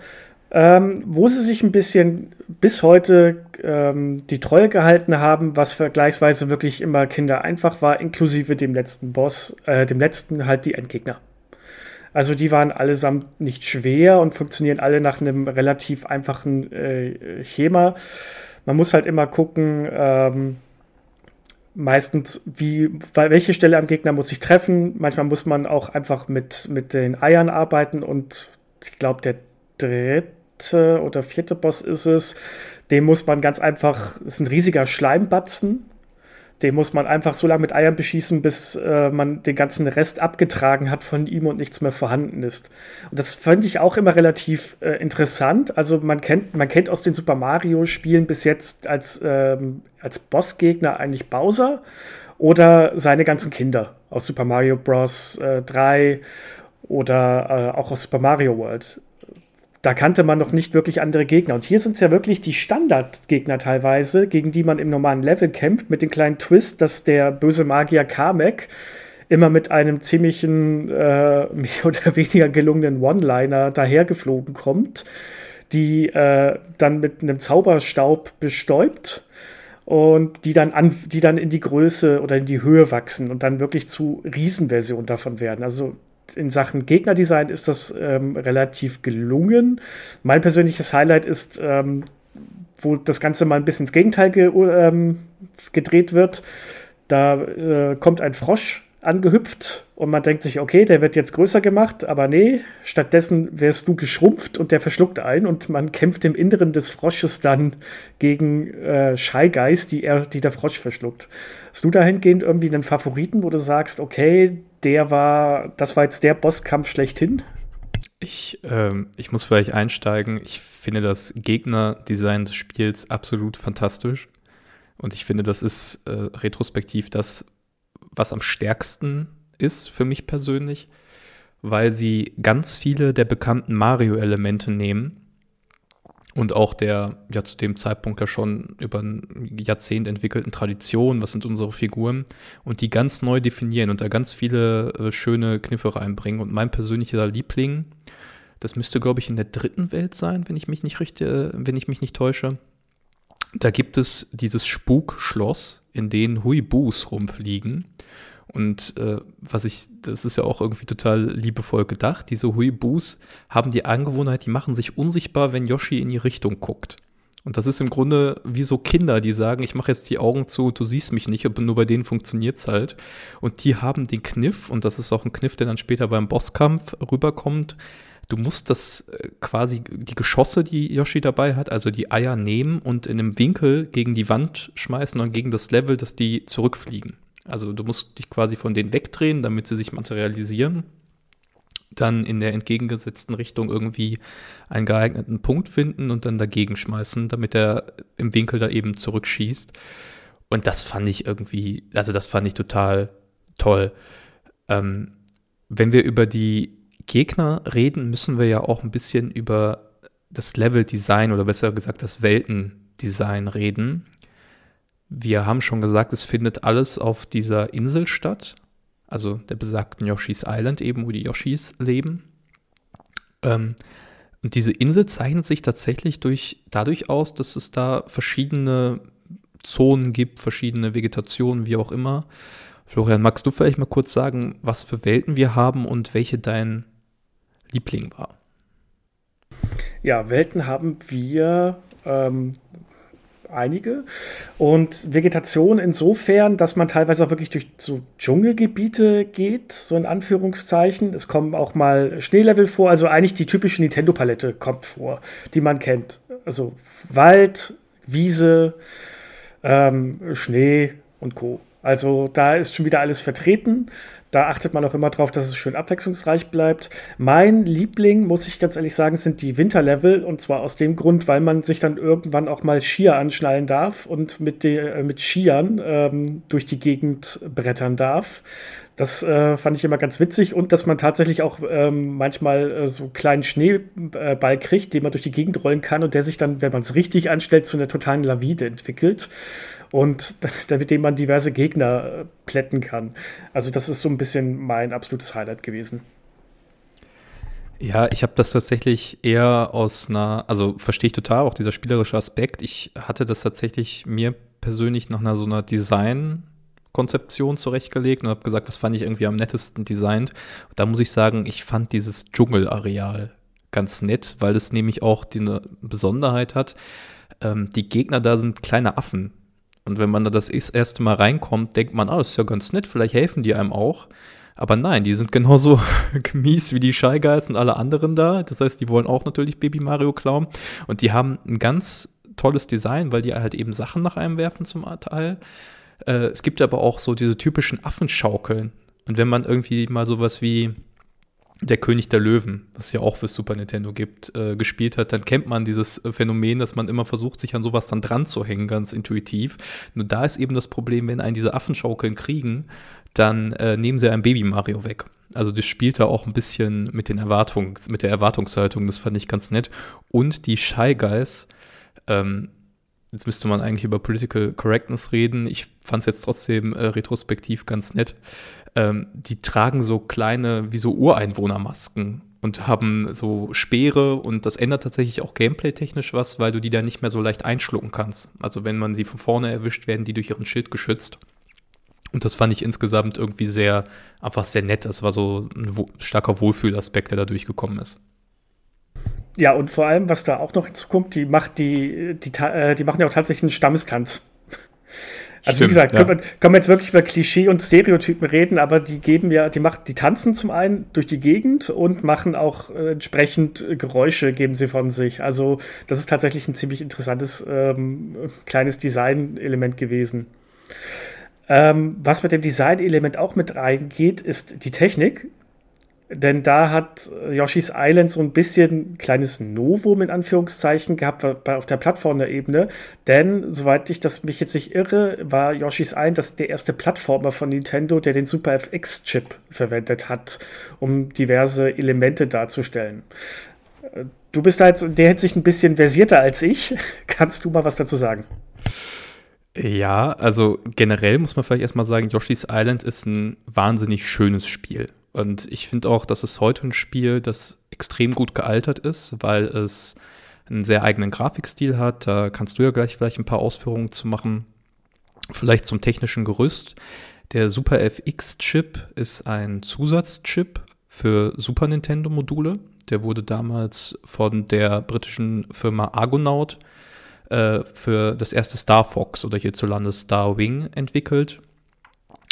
Ähm, wo sie sich ein bisschen bis heute ähm, die Treue gehalten haben, was vergleichsweise wirklich immer Kinder einfach war, inklusive dem letzten Boss, äh, dem letzten halt die Endgegner. Also die waren allesamt nicht schwer und funktionieren alle nach einem relativ einfachen äh, Schema. Man muss halt immer gucken, ähm, meistens, wie, welche Stelle am Gegner muss ich treffen. Manchmal muss man auch einfach mit, mit den Eiern arbeiten und ich glaube, der dritte oder vierte Boss ist es. Den muss man ganz einfach, ist ein riesiger Schleimbatzen den muss man einfach so lange mit Eiern beschießen, bis äh, man den ganzen Rest abgetragen hat von ihm und nichts mehr vorhanden ist. Und das fand ich auch immer relativ äh, interessant. Also man kennt, man kennt aus den Super Mario-Spielen bis jetzt als, ähm, als Bossgegner eigentlich Bowser oder seine ganzen Kinder aus Super Mario Bros. Äh, 3 oder äh, auch aus Super Mario World da kannte man noch nicht wirklich andere Gegner. Und hier sind es ja wirklich die Standardgegner teilweise, gegen die man im normalen Level kämpft, mit dem kleinen Twist, dass der böse Magier Kamek immer mit einem ziemlichen, äh, <laughs> mehr oder weniger gelungenen One-Liner dahergeflogen kommt, die äh, dann mit einem Zauberstaub bestäubt und die dann, an, die dann in die Größe oder in die Höhe wachsen und dann wirklich zu Riesenversionen davon werden. Also in Sachen Gegnerdesign ist das ähm, relativ gelungen. Mein persönliches Highlight ist, ähm, wo das Ganze mal ein bisschen ins Gegenteil ge ähm, gedreht wird. Da äh, kommt ein Frosch angehüpft und man denkt sich, okay, der wird jetzt größer gemacht, aber nee, stattdessen wärst du geschrumpft und der verschluckt einen und man kämpft im Inneren des Frosches dann gegen äh, Scheigeist, die, die der Frosch verschluckt. Hast du dahingehend irgendwie einen Favoriten, wo du sagst, okay, der war, das war jetzt der Bosskampf schlechthin? Ich, ähm, ich muss vielleicht einsteigen. Ich finde das Gegnerdesign des Spiels absolut fantastisch. Und ich finde, das ist äh, retrospektiv das, was am stärksten ist für mich persönlich, weil sie ganz viele der bekannten Mario-Elemente nehmen und auch der ja zu dem Zeitpunkt ja schon über ein Jahrzehnt entwickelten Tradition, was sind unsere Figuren, und die ganz neu definieren und da ganz viele äh, schöne Kniffe reinbringen. Und mein persönlicher Liebling, das müsste, glaube ich, in der dritten Welt sein, wenn ich mich nicht richtig, äh, wenn ich mich nicht täusche. Da gibt es dieses Spukschloss, in dem Huibus rumfliegen. Und äh, was ich, das ist ja auch irgendwie total liebevoll gedacht, diese Huibus haben die Angewohnheit, die machen sich unsichtbar, wenn Yoshi in die Richtung guckt. Und das ist im Grunde wie so Kinder, die sagen, ich mache jetzt die Augen zu, du siehst mich nicht, aber nur bei denen funktioniert es halt. Und die haben den Kniff, und das ist auch ein Kniff, der dann später beim Bosskampf rüberkommt. Du musst das äh, quasi, die Geschosse, die Yoshi dabei hat, also die Eier nehmen und in einem Winkel gegen die Wand schmeißen und gegen das Level, dass die zurückfliegen. Also du musst dich quasi von denen wegdrehen, damit sie sich materialisieren. Dann in der entgegengesetzten Richtung irgendwie einen geeigneten Punkt finden und dann dagegen schmeißen, damit er im Winkel da eben zurückschießt. Und das fand ich irgendwie, also das fand ich total toll. Ähm, wenn wir über die Gegner reden, müssen wir ja auch ein bisschen über das Level-Design oder besser gesagt das Weltendesign reden. Wir haben schon gesagt, es findet alles auf dieser Insel statt, also der besagten Yoshi's Island eben, wo die Yoshis leben. Ähm, und diese Insel zeichnet sich tatsächlich durch, dadurch aus, dass es da verschiedene Zonen gibt, verschiedene Vegetationen, wie auch immer. Florian, magst du vielleicht mal kurz sagen, was für Welten wir haben und welche dein Liebling war? Ja, Welten haben wir ähm, einige. Und Vegetation insofern, dass man teilweise auch wirklich durch so Dschungelgebiete geht, so in Anführungszeichen. Es kommen auch mal Schneelevel vor, also eigentlich die typische Nintendo-Palette kommt vor, die man kennt. Also Wald, Wiese, ähm, Schnee und Co. Also da ist schon wieder alles vertreten. Da achtet man auch immer drauf, dass es schön abwechslungsreich bleibt. Mein Liebling, muss ich ganz ehrlich sagen, sind die Winterlevel. Und zwar aus dem Grund, weil man sich dann irgendwann auch mal Skier anschnallen darf und mit, de, äh, mit Skiern ähm, durch die Gegend brettern darf. Das äh, fand ich immer ganz witzig und dass man tatsächlich auch ähm, manchmal äh, so einen kleinen Schneeball kriegt, den man durch die Gegend rollen kann und der sich dann, wenn man es richtig anstellt, zu einer totalen Lavide entwickelt und <laughs> mit dem man diverse Gegner äh, plätten kann. Also das ist so ein bisschen mein absolutes Highlight gewesen. Ja, ich habe das tatsächlich eher aus einer, also verstehe ich total auch dieser spielerische Aspekt. Ich hatte das tatsächlich mir persönlich nach einer so einer Design-Konzeption zurechtgelegt und habe gesagt, was fand ich irgendwie am nettesten designt. Da muss ich sagen, ich fand dieses Dschungelareal ganz nett, weil es nämlich auch die eine Besonderheit hat. Ähm, die Gegner da sind kleine Affen. Und wenn man da das erste Mal reinkommt, denkt man, ah, das ist ja ganz nett, vielleicht helfen die einem auch. Aber nein, die sind <laughs> genauso mies wie die Shy Guys und alle anderen da. Das heißt, die wollen auch natürlich Baby Mario klauen. Und die haben ein ganz tolles Design, weil die halt eben Sachen nach einem werfen zum Teil. Äh, es gibt aber auch so diese typischen Affenschaukeln. Und wenn man irgendwie mal sowas wie der König der Löwen, was ja auch für Super Nintendo gibt, äh, gespielt hat, dann kennt man dieses äh, Phänomen, dass man immer versucht, sich an sowas dann dran zu hängen, ganz intuitiv. Nur da ist eben das Problem, wenn einen diese Affenschaukeln kriegen, dann äh, nehmen sie ein Baby Mario weg. Also das spielt da auch ein bisschen mit den Erwartungen, mit der Erwartungshaltung, das fand ich ganz nett. Und die Shy Guys, ähm, jetzt müsste man eigentlich über Political Correctness reden. Ich fand es jetzt trotzdem äh, retrospektiv ganz nett ähm, die tragen so kleine, wie so Ureinwohnermasken und haben so Speere und das ändert tatsächlich auch gameplay-technisch was, weil du die dann nicht mehr so leicht einschlucken kannst. Also wenn man sie von vorne erwischt, werden die durch ihren Schild geschützt. Und das fand ich insgesamt irgendwie sehr, einfach sehr nett. Das war so ein wo starker Wohlfühlaspekt, der da durchgekommen ist. Ja, und vor allem, was da auch noch hinzukommt, die macht die, die, äh, die machen ja auch tatsächlich einen Stammestanz. Also Stimmt, wie gesagt, ja. können, wir, können wir jetzt wirklich über Klischee und Stereotypen reden, aber die geben ja, die macht, die tanzen zum einen durch die Gegend und machen auch äh, entsprechend Geräusche, geben sie von sich. Also das ist tatsächlich ein ziemlich interessantes ähm, kleines Design-Element gewesen. Ähm, was mit dem Design-Element auch mit reingeht, ist die Technik. Denn da hat Yoshi's Island so ein bisschen kleines Novum in Anführungszeichen gehabt auf der Plattformer-Ebene. Denn, soweit ich das mich jetzt nicht irre, war Yoshi's Island das der erste Plattformer von Nintendo, der den Super FX-Chip verwendet hat, um diverse Elemente darzustellen. Du bist da jetzt in der Hinsicht ein bisschen versierter als ich. <laughs> Kannst du mal was dazu sagen? Ja, also generell muss man vielleicht erstmal sagen, Yoshi's Island ist ein wahnsinnig schönes Spiel. Und ich finde auch, dass es heute ein Spiel, das extrem gut gealtert ist, weil es einen sehr eigenen Grafikstil hat. Da kannst du ja gleich vielleicht ein paar Ausführungen zu machen. Vielleicht zum technischen Gerüst. Der Super FX-Chip ist ein Zusatzchip für Super Nintendo-Module. Der wurde damals von der britischen Firma Argonaut äh, für das erste Star Fox oder hierzulande Star Wing entwickelt.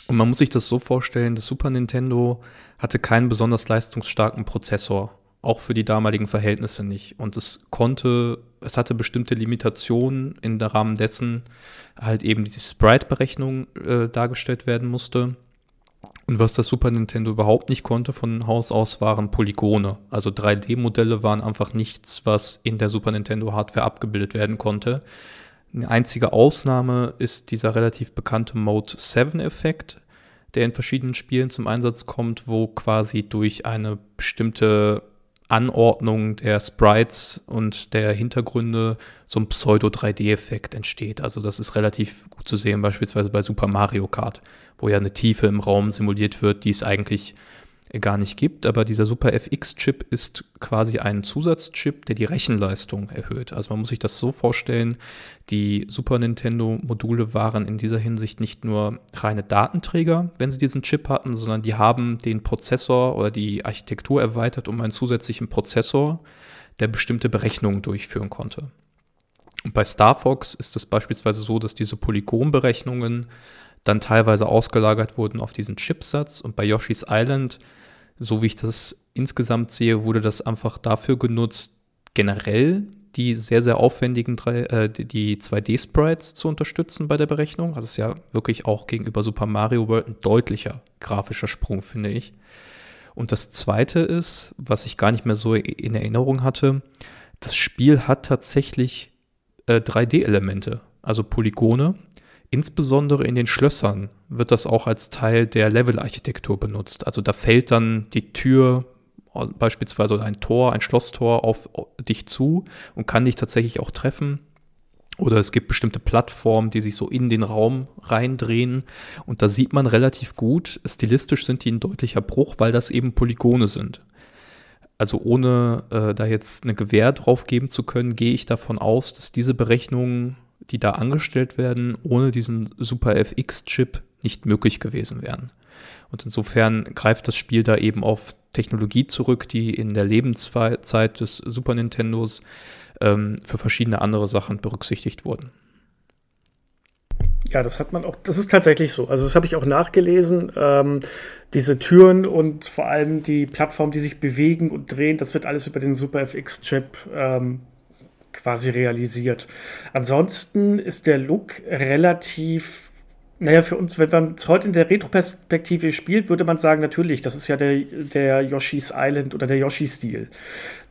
Und man muss sich das so vorstellen, das Super Nintendo hatte keinen besonders leistungsstarken Prozessor, auch für die damaligen Verhältnisse nicht. Und es konnte, es hatte bestimmte Limitationen in der Rahmen dessen halt eben diese Sprite-Berechnung äh, dargestellt werden musste. Und was das Super Nintendo überhaupt nicht konnte von Haus aus, waren Polygone. Also 3D-Modelle waren einfach nichts, was in der Super Nintendo Hardware abgebildet werden konnte. Eine einzige Ausnahme ist dieser relativ bekannte Mode 7-Effekt, der in verschiedenen Spielen zum Einsatz kommt, wo quasi durch eine bestimmte Anordnung der Sprites und der Hintergründe so ein Pseudo-3D-Effekt entsteht. Also das ist relativ gut zu sehen, beispielsweise bei Super Mario Kart, wo ja eine Tiefe im Raum simuliert wird, die es eigentlich gar nicht gibt, aber dieser Super FX-Chip ist quasi ein Zusatzchip, der die Rechenleistung erhöht. Also man muss sich das so vorstellen, die Super Nintendo-Module waren in dieser Hinsicht nicht nur reine Datenträger, wenn sie diesen Chip hatten, sondern die haben den Prozessor oder die Architektur erweitert um einen zusätzlichen Prozessor, der bestimmte Berechnungen durchführen konnte. Und bei Star Fox ist es beispielsweise so, dass diese Polygonberechnungen dann teilweise ausgelagert wurden auf diesen Chipsatz. Und bei Yoshi's Island, so wie ich das insgesamt sehe, wurde das einfach dafür genutzt, generell die sehr, sehr aufwendigen drei, äh, die 2D-Sprites zu unterstützen bei der Berechnung. Also es ist ja wirklich auch gegenüber Super Mario World ein deutlicher grafischer Sprung, finde ich. Und das zweite ist, was ich gar nicht mehr so in Erinnerung hatte, das Spiel hat tatsächlich äh, 3D-Elemente, also Polygone. Insbesondere in den Schlössern wird das auch als Teil der Level-Architektur benutzt. Also da fällt dann die Tür beispielsweise ein Tor, ein Schlosstor auf dich zu und kann dich tatsächlich auch treffen. Oder es gibt bestimmte Plattformen, die sich so in den Raum reindrehen. Und da sieht man relativ gut, stilistisch sind die ein deutlicher Bruch, weil das eben Polygone sind. Also ohne äh, da jetzt eine Gewähr drauf geben zu können, gehe ich davon aus, dass diese Berechnungen, die da angestellt werden, ohne diesen Super FX-Chip nicht möglich gewesen wären. Und insofern greift das Spiel da eben auf Technologie zurück, die in der Lebenszeit des Super Nintendos ähm, für verschiedene andere Sachen berücksichtigt wurden. Ja, das hat man auch, das ist tatsächlich so. Also das habe ich auch nachgelesen. Ähm, diese Türen und vor allem die Plattformen, die sich bewegen und drehen, das wird alles über den SuperFX-Chip ähm, quasi realisiert. Ansonsten ist der Look relativ naja, für uns, wenn man es heute in der Retro-Perspektive spielt, würde man sagen, natürlich, das ist ja der, der Yoshi's Island oder der Yoshi-Stil.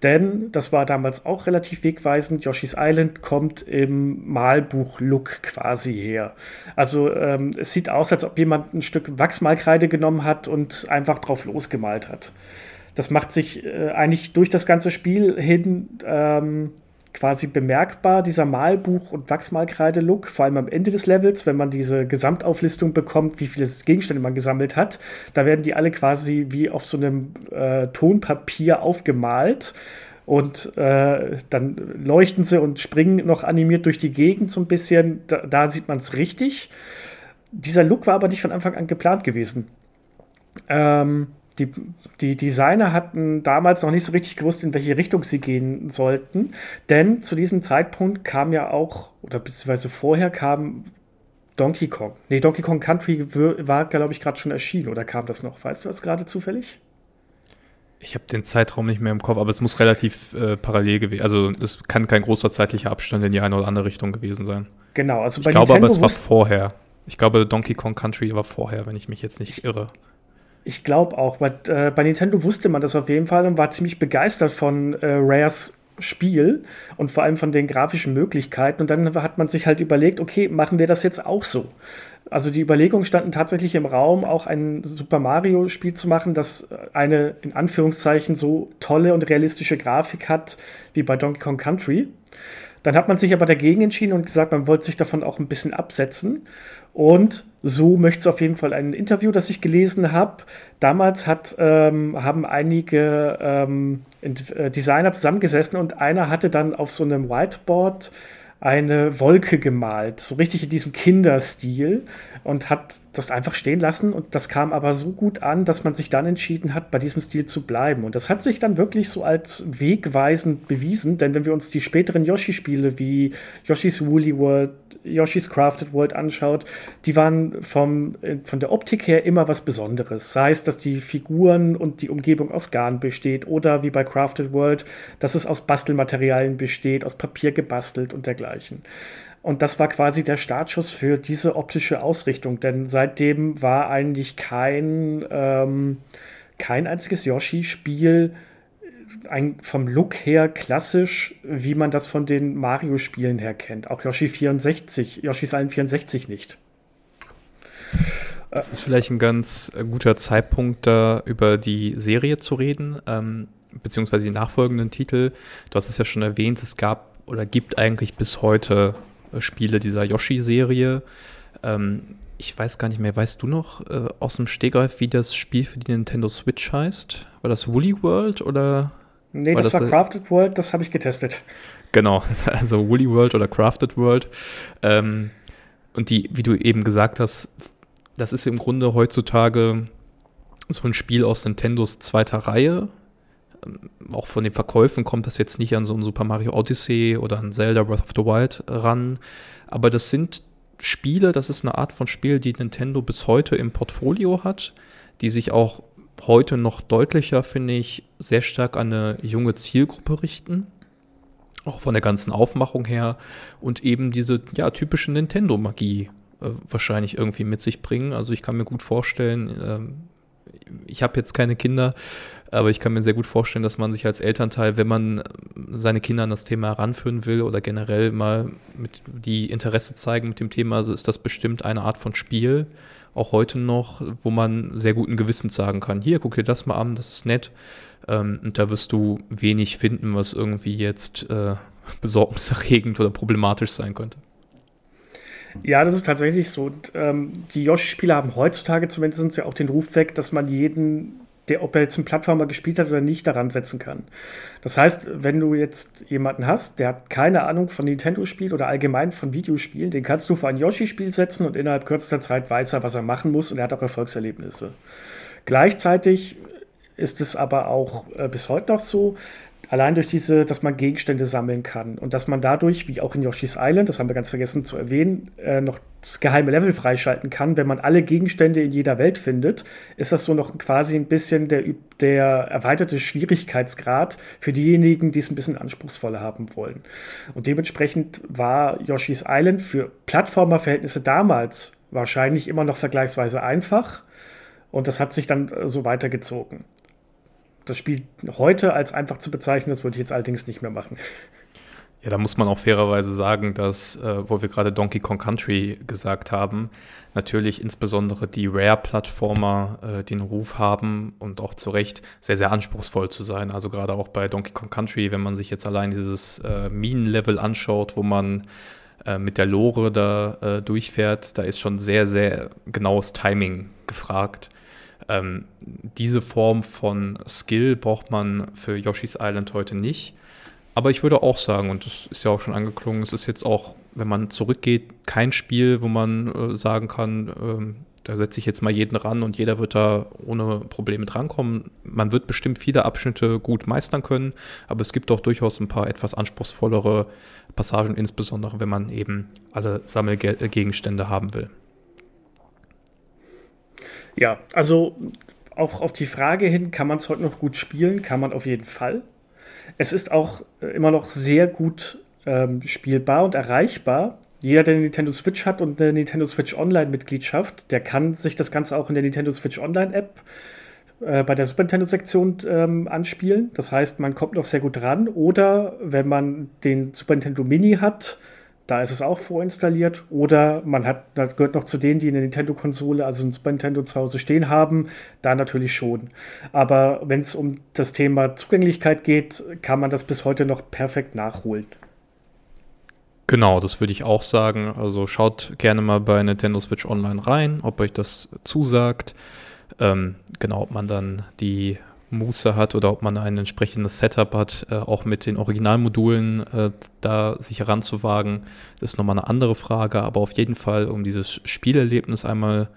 Denn das war damals auch relativ wegweisend. Yoshi's Island kommt im Malbuch-Look quasi her. Also ähm, es sieht aus, als ob jemand ein Stück Wachsmalkreide genommen hat und einfach drauf losgemalt hat. Das macht sich äh, eigentlich durch das ganze Spiel hin ähm, quasi bemerkbar, dieser Malbuch- und Wachsmalkreide-Look, vor allem am Ende des Levels, wenn man diese Gesamtauflistung bekommt, wie viele Gegenstände man gesammelt hat. Da werden die alle quasi wie auf so einem äh, Tonpapier aufgemalt. Und äh, dann leuchten sie und springen noch animiert durch die Gegend so ein bisschen. Da, da sieht man es richtig. Dieser Look war aber nicht von Anfang an geplant gewesen. Ähm, die, die Designer hatten damals noch nicht so richtig gewusst, in welche Richtung sie gehen sollten. Denn zu diesem Zeitpunkt kam ja auch, oder beziehungsweise vorher kam Donkey Kong. Nee, Donkey Kong Country war, glaube ich, gerade schon erschienen. Oder kam das noch? Weißt du das gerade zufällig? Ich habe den Zeitraum nicht mehr im Kopf, aber es muss relativ äh, parallel gewesen Also es kann kein großer zeitlicher Abstand in die eine oder andere Richtung gewesen sein. Genau, also bei Ich glaube aber, es war vorher. Ich glaube, Donkey Kong Country war vorher, wenn ich mich jetzt nicht irre. Ich glaube auch. Bei, äh, bei Nintendo wusste man das auf jeden Fall und war ziemlich begeistert von äh, Rares Spiel und vor allem von den grafischen Möglichkeiten. Und dann hat man sich halt überlegt, okay, machen wir das jetzt auch so? Also die Überlegungen standen tatsächlich im Raum, auch ein Super Mario-Spiel zu machen, das eine in Anführungszeichen so tolle und realistische Grafik hat wie bei Donkey Kong Country. Dann hat man sich aber dagegen entschieden und gesagt, man wollte sich davon auch ein bisschen absetzen. Und so möchte es auf jeden Fall ein Interview, das ich gelesen habe. Damals hat, ähm, haben einige ähm, äh, Designer zusammengesessen und einer hatte dann auf so einem Whiteboard eine Wolke gemalt, so richtig in diesem Kinderstil und hat das einfach stehen lassen und das kam aber so gut an, dass man sich dann entschieden hat, bei diesem Stil zu bleiben. Und das hat sich dann wirklich so als wegweisend bewiesen, denn wenn wir uns die späteren Yoshi-Spiele wie Yoshi's Woolly World, Yoshi's Crafted World anschaut, die waren vom, äh, von der Optik her immer was Besonderes. Sei es, dass die Figuren und die Umgebung aus Garn besteht oder wie bei Crafted World, dass es aus Bastelmaterialien besteht, aus Papier gebastelt und dergleichen. Und das war quasi der Startschuss für diese optische Ausrichtung, denn seitdem war eigentlich kein, ähm, kein einziges Yoshi-Spiel ein, vom Look her klassisch, wie man das von den Mario-Spielen her kennt. Auch Yoshi 64, Yoshi's Island 64 nicht. Das ist vielleicht ein ganz äh, guter Zeitpunkt, da über die Serie zu reden, ähm, beziehungsweise die nachfolgenden Titel. Du hast es ja schon erwähnt, es gab oder gibt eigentlich bis heute äh, Spiele dieser Yoshi-Serie. Ähm, ich weiß gar nicht mehr, weißt du noch äh, aus dem Stegreif, wie das Spiel für die Nintendo Switch heißt? War das Woolly World oder Nee, war das, das, war Crafted World, das habe ich getestet. Genau, <laughs> also Woolly World oder Crafted World. Ähm, und die, wie du eben gesagt hast, das ist im Grunde heutzutage so ein Spiel aus Nintendos zweiter Reihe. Ähm, auch von den Verkäufen kommt das jetzt nicht an so ein Super Mario Odyssey oder ein Zelda Breath of the Wild ran. Aber das sind Spiele, das ist eine Art von Spiel, die Nintendo bis heute im Portfolio hat, die sich auch heute noch deutlicher, finde ich, sehr stark an eine junge Zielgruppe richten. Auch von der ganzen Aufmachung her und eben diese ja, typische Nintendo-Magie äh, wahrscheinlich irgendwie mit sich bringen. Also ich kann mir gut vorstellen, ähm, ich habe jetzt keine Kinder, aber ich kann mir sehr gut vorstellen, dass man sich als Elternteil, wenn man seine Kinder an das Thema heranführen will oder generell mal mit die Interesse zeigen mit dem Thema, ist das bestimmt eine Art von Spiel, auch heute noch, wo man sehr guten Gewissens sagen kann, hier, guck dir das mal an, das ist nett. Ähm, und da wirst du wenig finden, was irgendwie jetzt äh, <laughs> besorgniserregend oder problematisch sein könnte. Ja, das ist tatsächlich so. Ähm, die Yoshi-Spiele haben heutzutage zumindest ja auch den Ruf weg, dass man jeden, der, ob er jetzt einen Plattformer gespielt hat oder nicht, daran setzen kann. Das heißt, wenn du jetzt jemanden hast, der hat keine Ahnung von Nintendo-Spielen oder allgemein von Videospielen, den kannst du vor ein Yoshi-Spiel setzen und innerhalb kürzester Zeit weiß er, was er machen muss und er hat auch Erfolgserlebnisse. Gleichzeitig ist es aber auch äh, bis heute noch so, allein durch diese, dass man Gegenstände sammeln kann und dass man dadurch, wie auch in Yoshi's Island, das haben wir ganz vergessen zu erwähnen, äh, noch geheime Level freischalten kann. Wenn man alle Gegenstände in jeder Welt findet, ist das so noch quasi ein bisschen der, der erweiterte Schwierigkeitsgrad für diejenigen, die es ein bisschen anspruchsvoller haben wollen. Und dementsprechend war Yoshi's Island für Plattformerverhältnisse damals wahrscheinlich immer noch vergleichsweise einfach. Und das hat sich dann äh, so weitergezogen das Spiel heute als einfach zu bezeichnen, das würde ich jetzt allerdings nicht mehr machen. Ja, da muss man auch fairerweise sagen, dass, äh, wo wir gerade Donkey Kong Country gesagt haben, natürlich insbesondere die Rare-Plattformer äh, den Ruf haben und auch zu Recht sehr, sehr anspruchsvoll zu sein. Also gerade auch bei Donkey Kong Country, wenn man sich jetzt allein dieses äh, Minenlevel anschaut, wo man äh, mit der Lore da äh, durchfährt, da ist schon sehr, sehr genaues Timing gefragt. Ähm, diese Form von Skill braucht man für Yoshi's Island heute nicht. Aber ich würde auch sagen, und das ist ja auch schon angeklungen, es ist jetzt auch, wenn man zurückgeht, kein Spiel, wo man äh, sagen kann, äh, da setze ich jetzt mal jeden ran und jeder wird da ohne Probleme drankommen. Man wird bestimmt viele Abschnitte gut meistern können, aber es gibt auch durchaus ein paar etwas anspruchsvollere Passagen, insbesondere wenn man eben alle Sammelgegenstände haben will. Ja, also auch auf die Frage hin, kann man es heute noch gut spielen? Kann man auf jeden Fall. Es ist auch äh, immer noch sehr gut ähm, spielbar und erreichbar. Jeder, der eine Nintendo Switch hat und eine Nintendo Switch Online-Mitgliedschaft, der kann sich das Ganze auch in der Nintendo Switch Online-App äh, bei der Super Nintendo-Sektion ähm, anspielen. Das heißt, man kommt noch sehr gut ran. Oder wenn man den Super Nintendo Mini hat, da ist es auch vorinstalliert. Oder man hat, das gehört noch zu denen, die eine Nintendo-Konsole, also ein Super Nintendo zu Hause stehen haben. Da natürlich schon. Aber wenn es um das Thema Zugänglichkeit geht, kann man das bis heute noch perfekt nachholen. Genau, das würde ich auch sagen. Also schaut gerne mal bei Nintendo Switch Online rein, ob euch das zusagt. Ähm, genau, ob man dann die Muße hat oder ob man ein entsprechendes Setup hat, äh, auch mit den Originalmodulen äh, da sich heranzuwagen, das ist nochmal eine andere Frage. Aber auf jeden Fall, um dieses Spielerlebnis einmal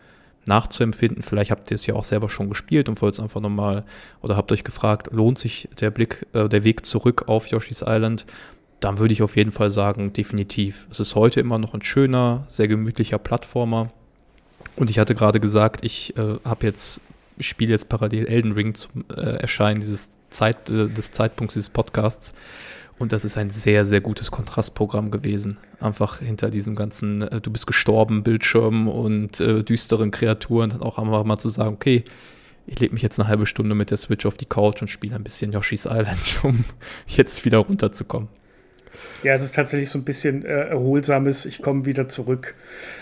nachzuempfinden, vielleicht habt ihr es ja auch selber schon gespielt und wollt es einfach nochmal oder habt euch gefragt, lohnt sich der Blick, äh, der Weg zurück auf Yoshi's Island? Dann würde ich auf jeden Fall sagen, definitiv. Es ist heute immer noch ein schöner, sehr gemütlicher Plattformer. Und ich hatte gerade gesagt, ich äh, habe jetzt ich spiele jetzt parallel Elden Ring zum äh, Erscheinen dieses Zeit, äh, des Zeitpunkts dieses Podcasts. Und das ist ein sehr, sehr gutes Kontrastprogramm gewesen. Einfach hinter diesem ganzen äh, Du bist gestorben Bildschirm und äh, düsteren Kreaturen dann auch einfach mal zu sagen, okay, ich lege mich jetzt eine halbe Stunde mit der Switch auf die Couch und spiele ein bisschen Yoshi's Island, <laughs> um jetzt wieder runterzukommen. Ja, es ist tatsächlich so ein bisschen äh, erholsames, ich komme wieder zurück.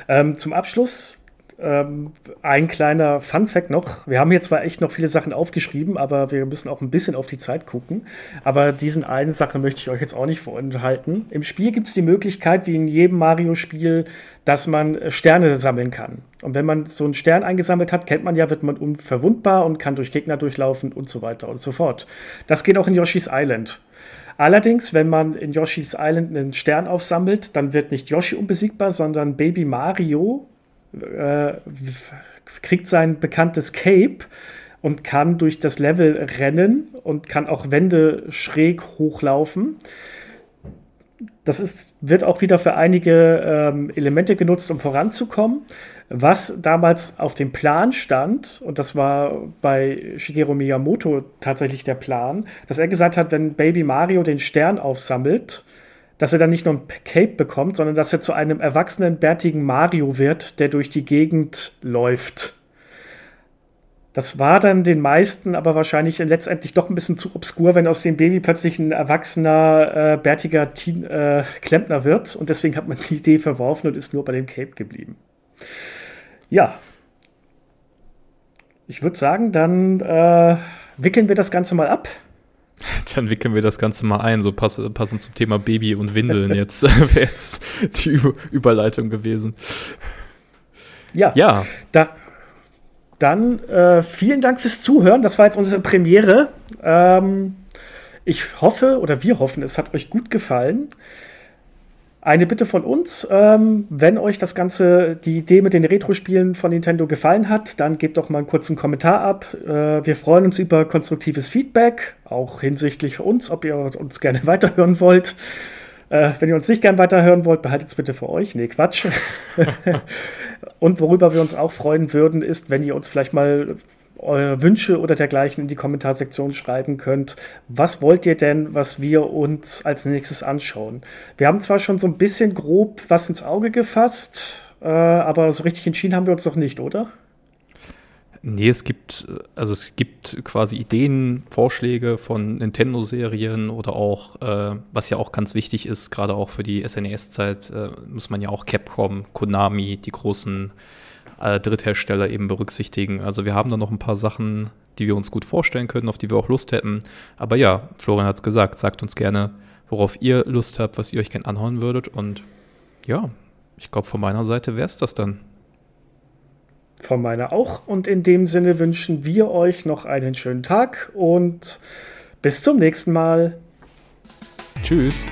Ähm, zum Abschluss ähm, ein kleiner Fun-Fact noch. Wir haben hier zwar echt noch viele Sachen aufgeschrieben, aber wir müssen auch ein bisschen auf die Zeit gucken. Aber diesen eine Sache möchte ich euch jetzt auch nicht vorenthalten. Im Spiel gibt es die Möglichkeit, wie in jedem Mario-Spiel, dass man Sterne sammeln kann. Und wenn man so einen Stern eingesammelt hat, kennt man ja, wird man unverwundbar und kann durch Gegner durchlaufen und so weiter und so fort. Das geht auch in Yoshi's Island. Allerdings, wenn man in Yoshi's Island einen Stern aufsammelt, dann wird nicht Yoshi unbesiegbar, sondern Baby Mario äh, kriegt sein bekanntes Cape und kann durch das Level rennen und kann auch Wände schräg hochlaufen. Das ist, wird auch wieder für einige ähm, Elemente genutzt, um voranzukommen. Was damals auf dem Plan stand, und das war bei Shigeru Miyamoto tatsächlich der Plan, dass er gesagt hat, wenn Baby Mario den Stern aufsammelt, dass er dann nicht nur ein Cape bekommt, sondern dass er zu einem erwachsenen, bärtigen Mario wird, der durch die Gegend läuft. Das war dann den meisten aber wahrscheinlich letztendlich doch ein bisschen zu obskur, wenn aus dem Baby plötzlich ein erwachsener, äh, bärtiger Teen, äh, Klempner wird. Und deswegen hat man die Idee verworfen und ist nur bei dem Cape geblieben. Ja. Ich würde sagen, dann äh, wickeln wir das Ganze mal ab. <laughs> Dann wickeln wir das Ganze mal ein, so pass passend zum Thema Baby und Windeln <laughs> jetzt <laughs> wäre jetzt die Über Überleitung gewesen. Ja, ja. Da, dann äh, vielen Dank fürs Zuhören. Das war jetzt unsere Premiere. Ähm, ich hoffe oder wir hoffen, es hat euch gut gefallen. Eine Bitte von uns, ähm, wenn euch das Ganze, die Idee mit den Retro-Spielen von Nintendo gefallen hat, dann gebt doch mal einen kurzen Kommentar ab. Äh, wir freuen uns über konstruktives Feedback, auch hinsichtlich für uns, ob ihr uns gerne <laughs> weiterhören wollt. Äh, wenn ihr uns nicht gern weiterhören wollt, behaltet es bitte für euch. Nee, Quatsch. <laughs> Und worüber wir uns auch freuen würden, ist, wenn ihr uns vielleicht mal eure Wünsche oder dergleichen in die Kommentarsektion schreiben könnt. Was wollt ihr denn, was wir uns als nächstes anschauen? Wir haben zwar schon so ein bisschen grob was ins Auge gefasst, äh, aber so richtig entschieden haben wir uns noch nicht, oder? Nee, es gibt, also es gibt quasi Ideen, Vorschläge von Nintendo-Serien oder auch, äh, was ja auch ganz wichtig ist, gerade auch für die SNES-Zeit, äh, muss man ja auch Capcom, Konami, die großen äh, Dritthersteller eben berücksichtigen. Also wir haben da noch ein paar Sachen, die wir uns gut vorstellen können, auf die wir auch Lust hätten. Aber ja, Florian hat es gesagt, sagt uns gerne, worauf ihr Lust habt, was ihr euch gerne anhauen würdet. Und ja, ich glaube, von meiner Seite wäre es das dann. Von meiner auch. Und in dem Sinne wünschen wir euch noch einen schönen Tag und bis zum nächsten Mal. Tschüss.